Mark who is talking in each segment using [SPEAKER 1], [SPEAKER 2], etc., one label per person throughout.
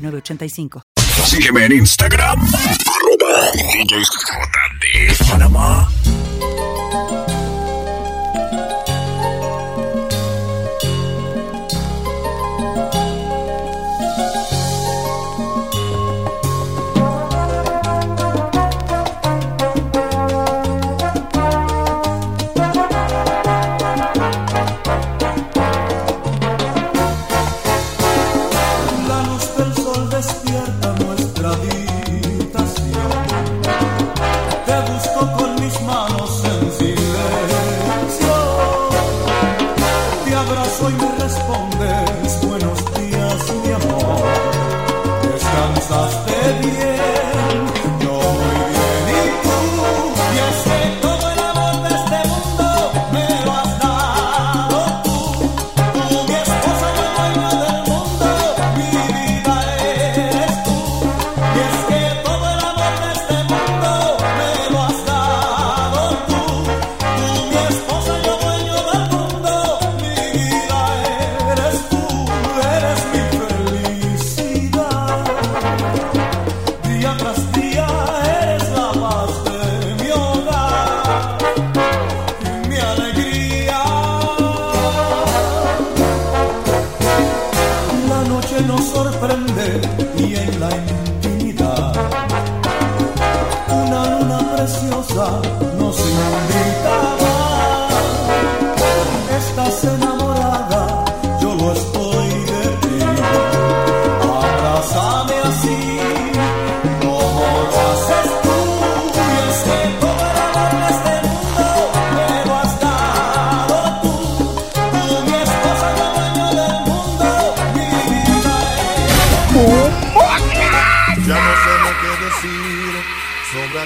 [SPEAKER 1] 985.
[SPEAKER 2] Sígueme en Instagram.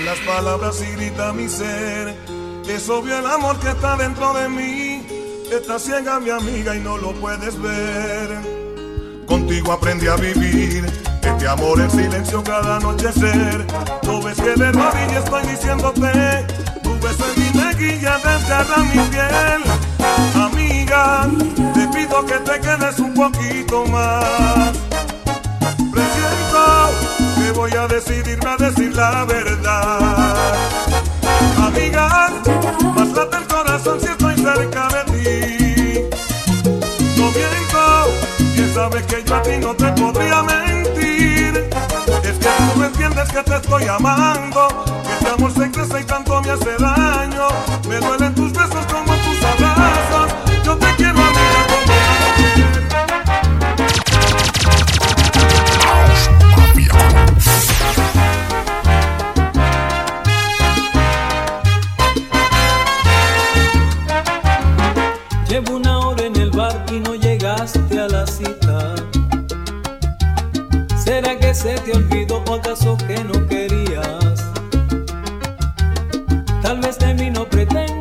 [SPEAKER 2] Arroba DJJD Panamá.
[SPEAKER 3] ciega mi amiga y no lo puedes ver. Contigo aprendí a vivir este amor en silencio cada anochecer. No ves que de rodillas estoy diciéndote, tu beso en mi mejilla desgarra mi piel. Amiga, te pido que te quedes un poquito más. Que voy a decidirme a decir la verdad. Amiga, más late el corazón si estoy cerca de ti sabes que yo a ti no te podría mentir. Es que tú me entiendes que te estoy amando. Que este amor se crece y tanto me hace daño. Me duelen tus
[SPEAKER 4] de mí no pretenda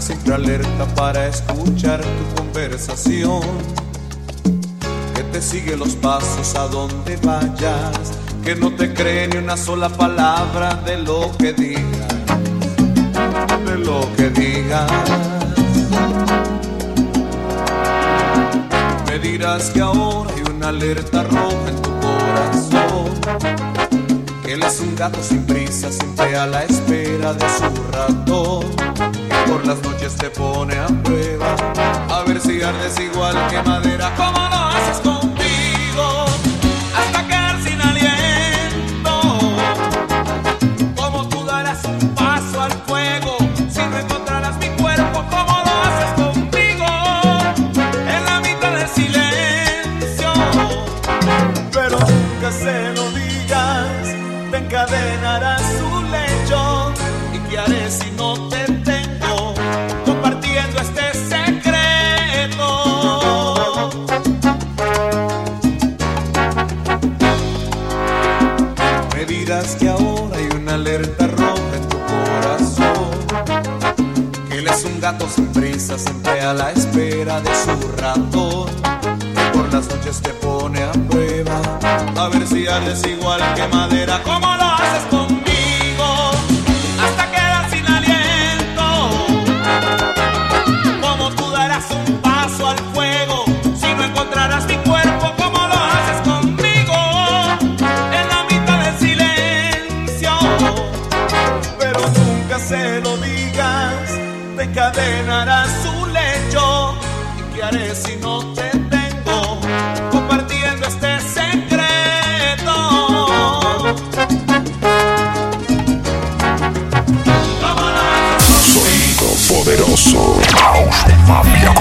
[SPEAKER 5] Siempre alerta para escuchar tu conversación. Que te sigue los pasos a donde vayas. Que no te cree ni una sola palabra de lo que digas. De lo que digas. Me dirás que ahora hay una alerta roja en tu que él es un gato sin prisa, siempre a la espera de su ratón. Por las noches te pone a prueba, a ver si ardes igual que madera. ¿Cómo lo haces contigo? Prisa, siempre a la espera de su ratón. Que por las noches te pone a prueba, a ver si haces igual que madera. ¿Cómo lo haces conmigo?
[SPEAKER 2] Mafia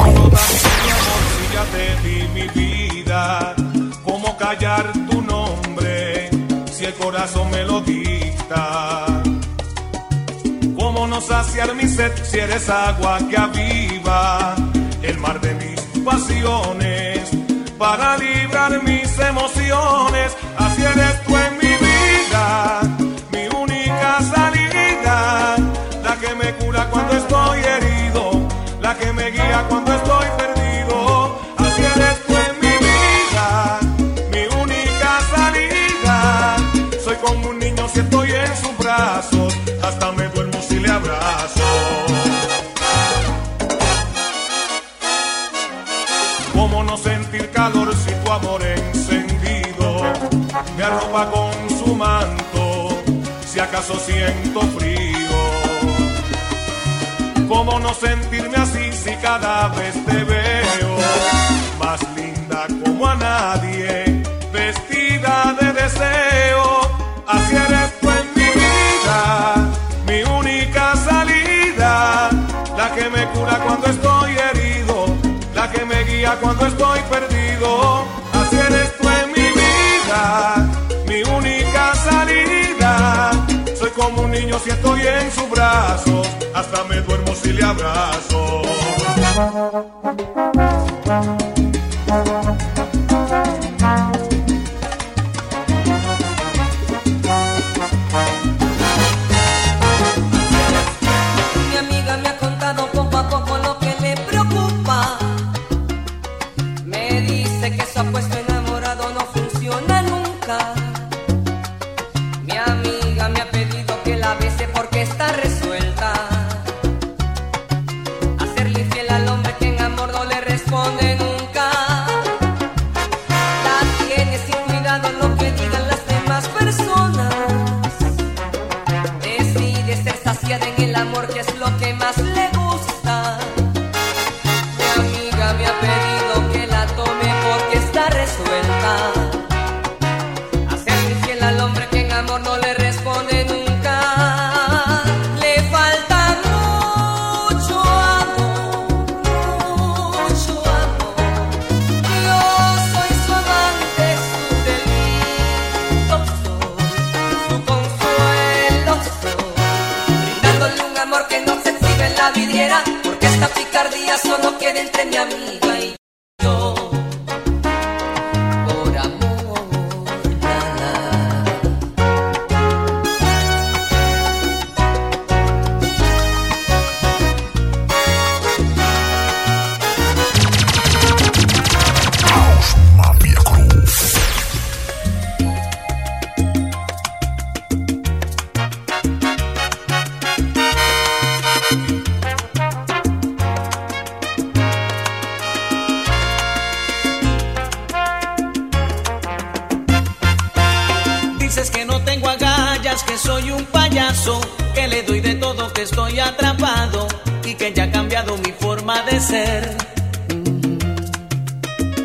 [SPEAKER 3] ya te di mi vida, ¿cómo callar tu nombre si el corazón me lo dicta? ¿Cómo no saciar mi sed si eres agua que aviva el mar de mis pasiones? Para librar mis emociones, así eres tú en mi vida, mi única salida, la que me cura cuando estoy herido, con su manto? Si acaso siento frío. ¿Cómo no sentirme así si cada vez te veo más linda como a nadie, si estoy en sus brazos, hasta me duermo si le abrazo.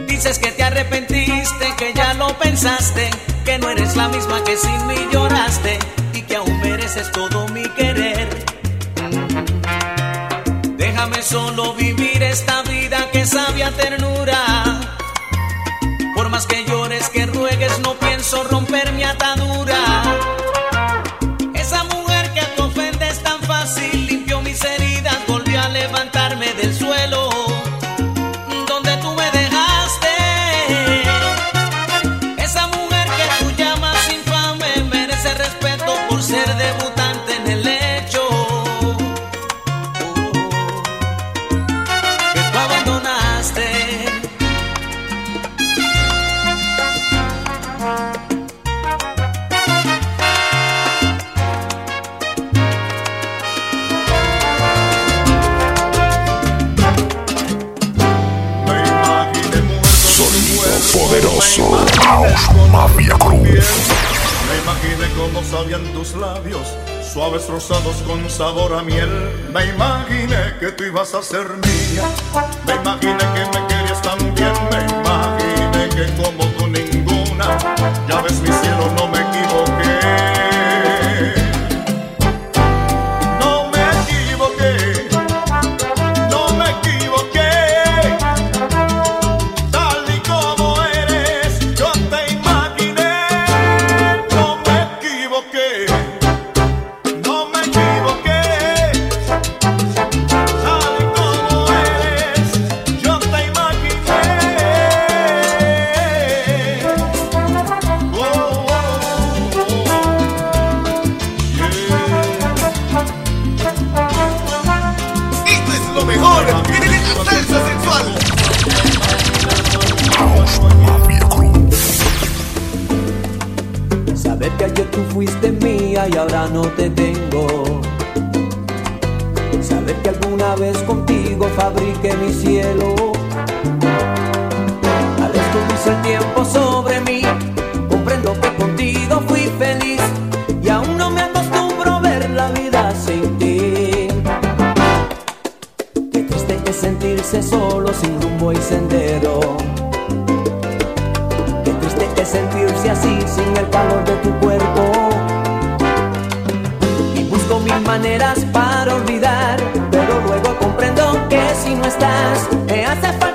[SPEAKER 6] Dices que te arrepentiste, que ya lo pensaste, que no eres la misma que sin mí lloraste y que aún mereces todo mi querer. Déjame solo vivir esta vida que sabia ternura. Me
[SPEAKER 2] imaginé cómo sabían tus labios, suaves rosados con sabor a miel. Me imaginé que tú ibas a ser mía. Me imaginé que me querías tan bien. Me imaginé que como tú ninguna. Ya ves mi cielo, no
[SPEAKER 6] ahora no te tengo. Saber que alguna vez contigo fabriqué mi cielo. Al descubrirse el tiempo sobre mí, comprendo que contigo fui feliz y aún no me acostumbro a ver la vida sin ti. Qué triste es sentirse solo sin rumbo y sendero. Qué triste es sentirse así sin el calor de maneras para olvidar, pero luego comprendo que si no estás, me hace falta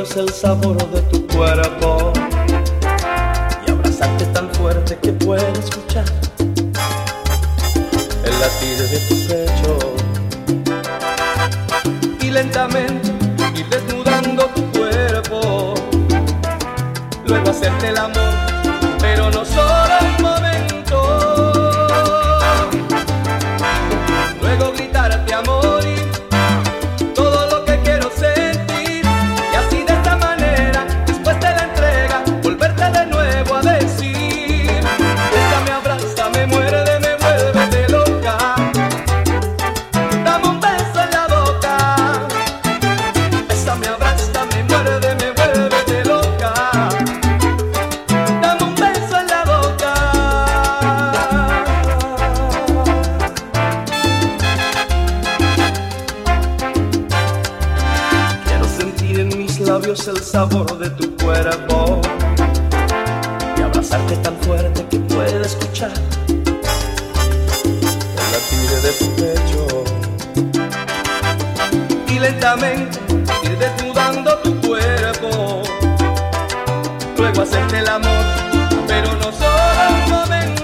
[SPEAKER 6] el sabor de tu cuerpo. Y abrazarte tan fuerte que pueda escuchar el latir de tu pecho. Y lentamente ir desnudando tu cuerpo, luego hacerte el amor, lentamente, ir desnudando tu cuerpo. Luego hacerte el amor,
[SPEAKER 3] pero no solo un momento.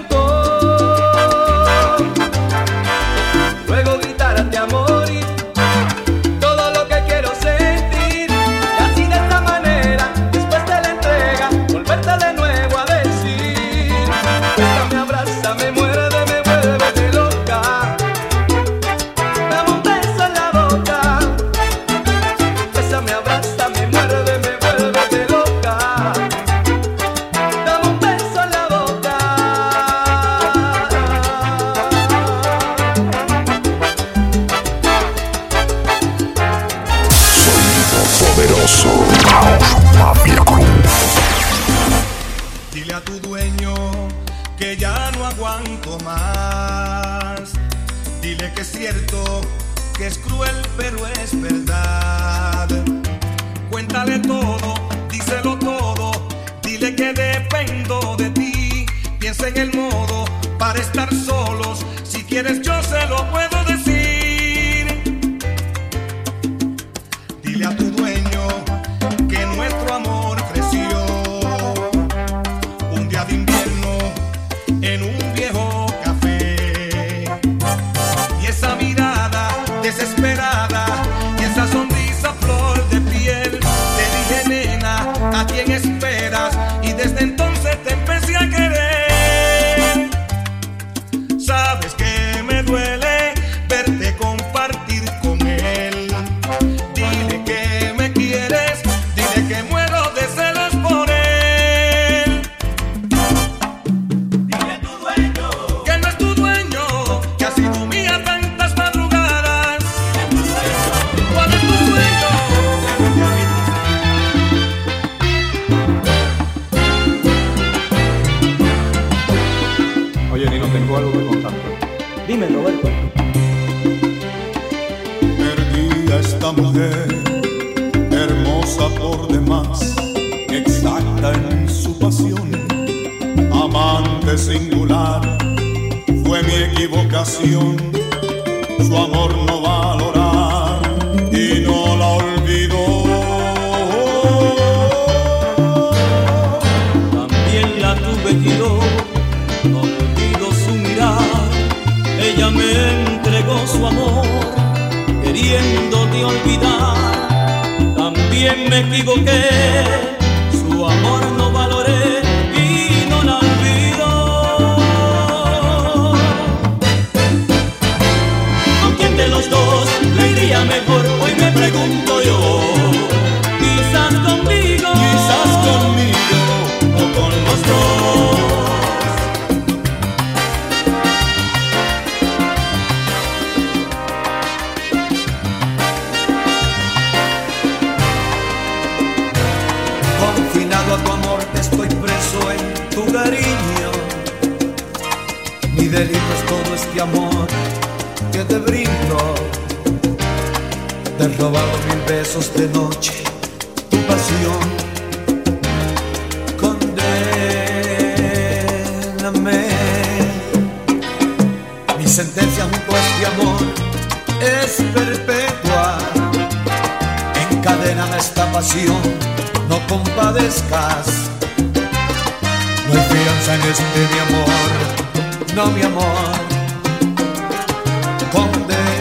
[SPEAKER 3] compadezcas. No hay fianza en este mi amor, no mi amor. Conde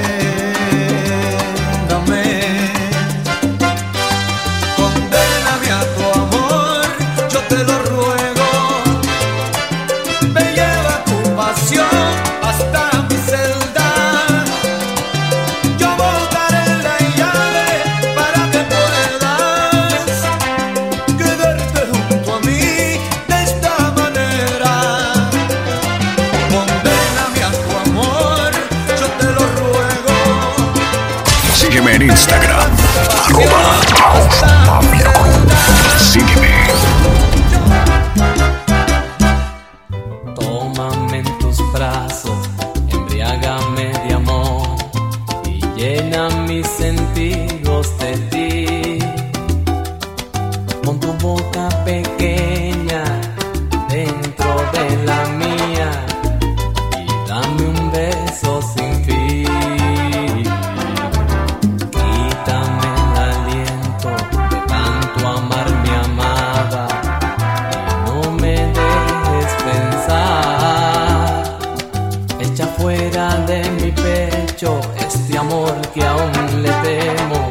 [SPEAKER 3] amor que aún le temo.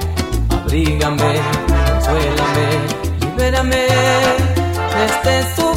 [SPEAKER 3] Abrígame, consuélame, libérame desde su
[SPEAKER 7] este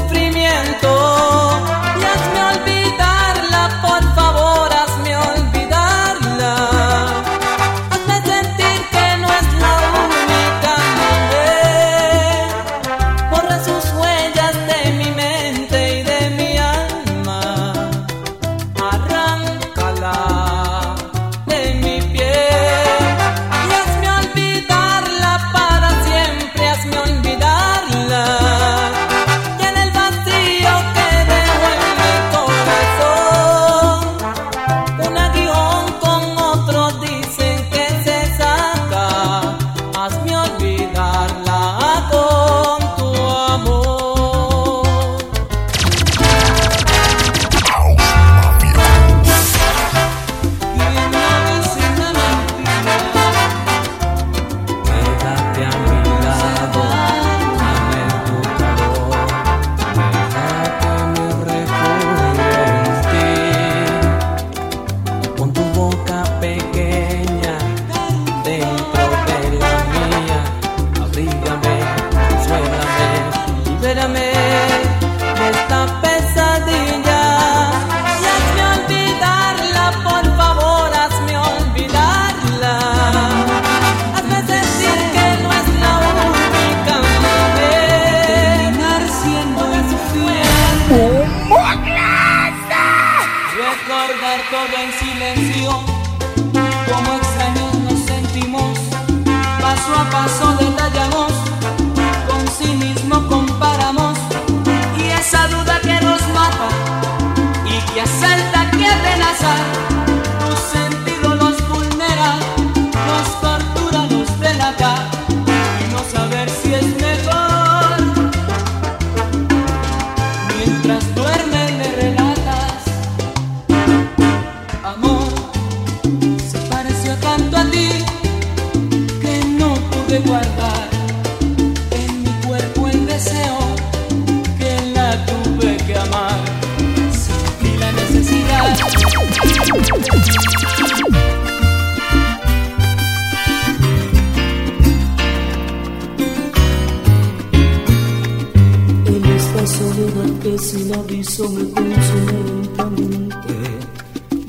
[SPEAKER 7] En
[SPEAKER 8] esta soledad que sin aviso me
[SPEAKER 9] consume lentamente.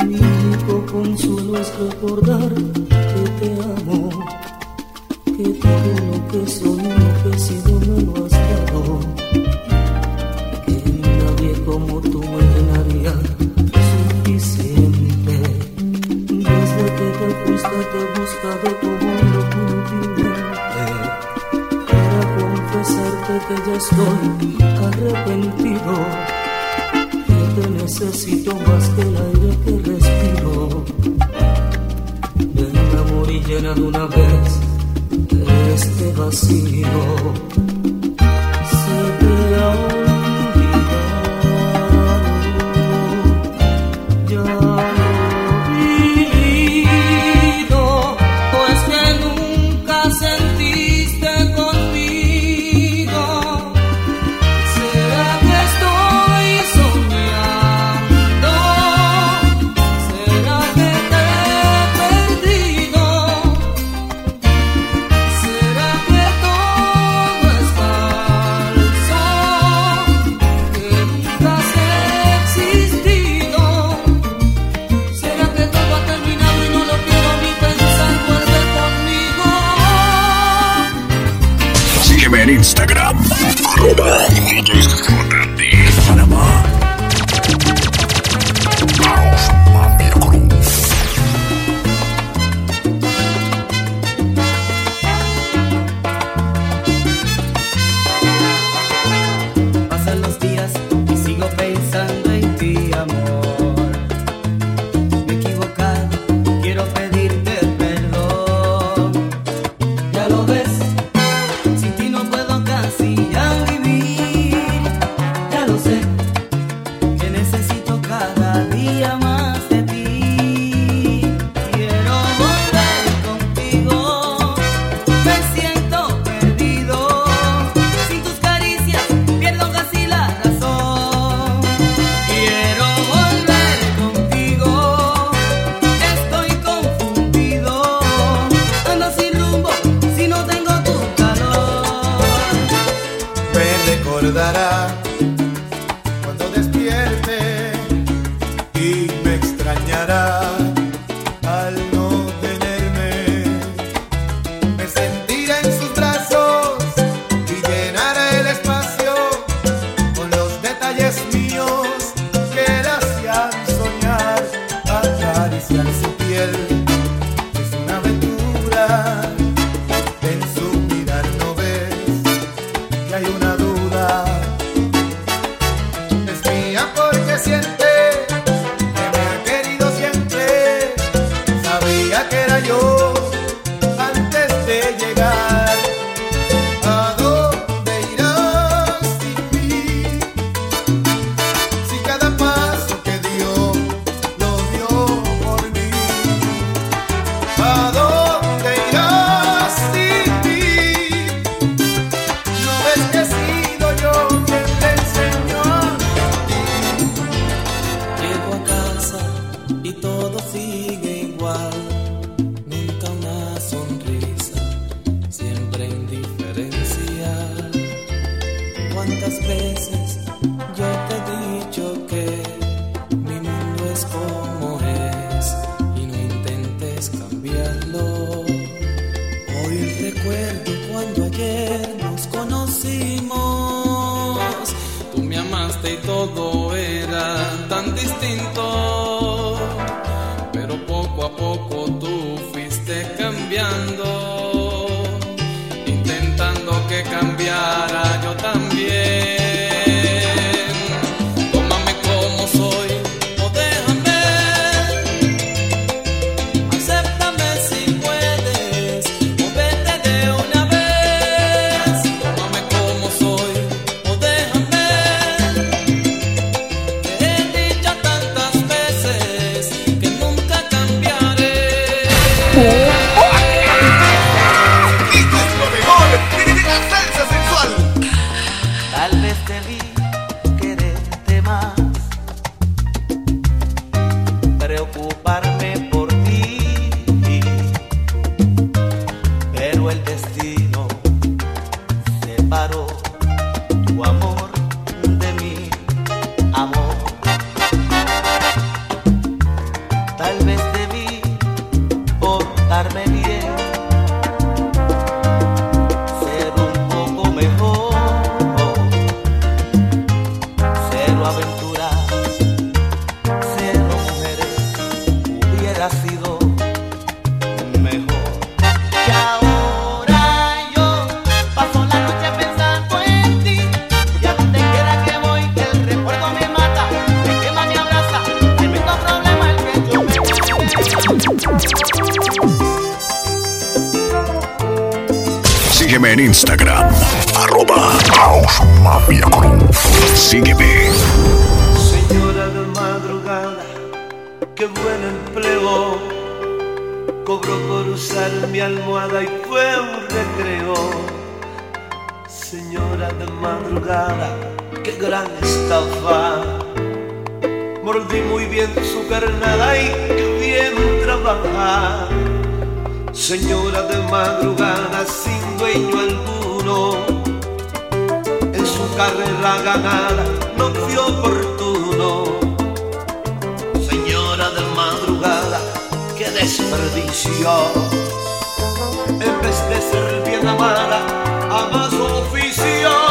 [SPEAKER 9] Mi único consuelo es recordar que te amo, que todo lo que soy. that I carrera ganada, no fue oportuno. Señora de madrugada, qué desperdicio. En vez de ser bien amada, ama su oficio.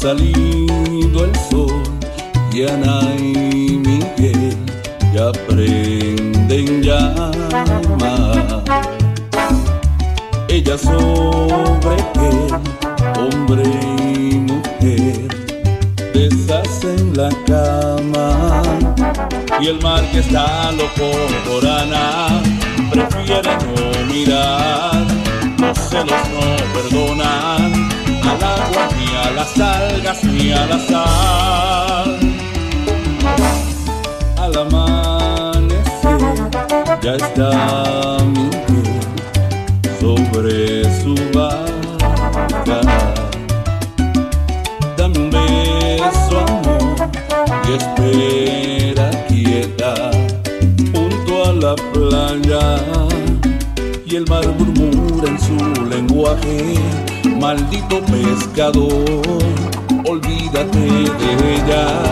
[SPEAKER 10] salido el sol y Ana y Miguel ya aprenden llama. Ella sobre qué, hombre y mujer, deshacen la cama. Y el mar que está loco por Ana prefiere no mirar, los celos no perdonan las algas ni a la sal. Al amanecer ya está mi piel sobre
[SPEAKER 11] su
[SPEAKER 12] barca. Dame un beso, amor, y espera quieta junto a la playa. Y el mar
[SPEAKER 13] murmura en
[SPEAKER 14] su lenguaje maldito pescador, olvídate de ella.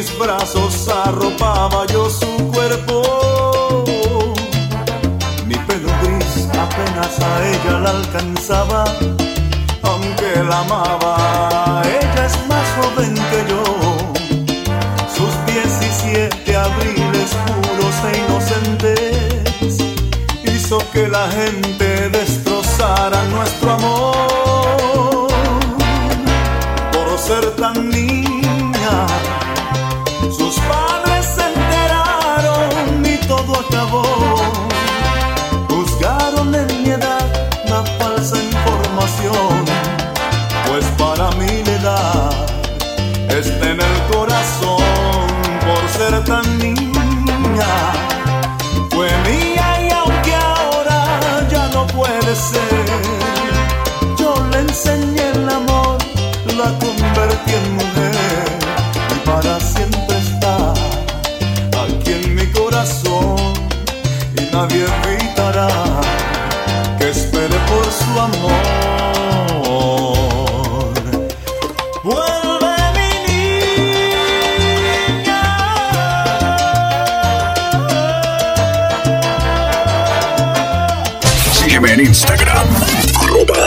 [SPEAKER 14] mis brazos arropaba yo su cuerpo. Mi pelo apenas a ella la alcanzaba, aunque la amaba. Ella es más joven que yo. Sus 17 abriles puros e inocentes hizo que la gente destrozara nuestro amor. Por ser tan niña voz. Buscaron en mi edad una falsa información, pues para mí la edad está en el corazón por ser tan niña. Fue mía y aunque ahora ya no puede ser, yo le enseñé el amor, la convertí en mujer. nadie evitará que espere por su amor. Vuelve mi niña.
[SPEAKER 13] Sígueme en Instagram, arroba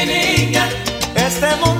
[SPEAKER 15] mi niña,
[SPEAKER 13] este mundo.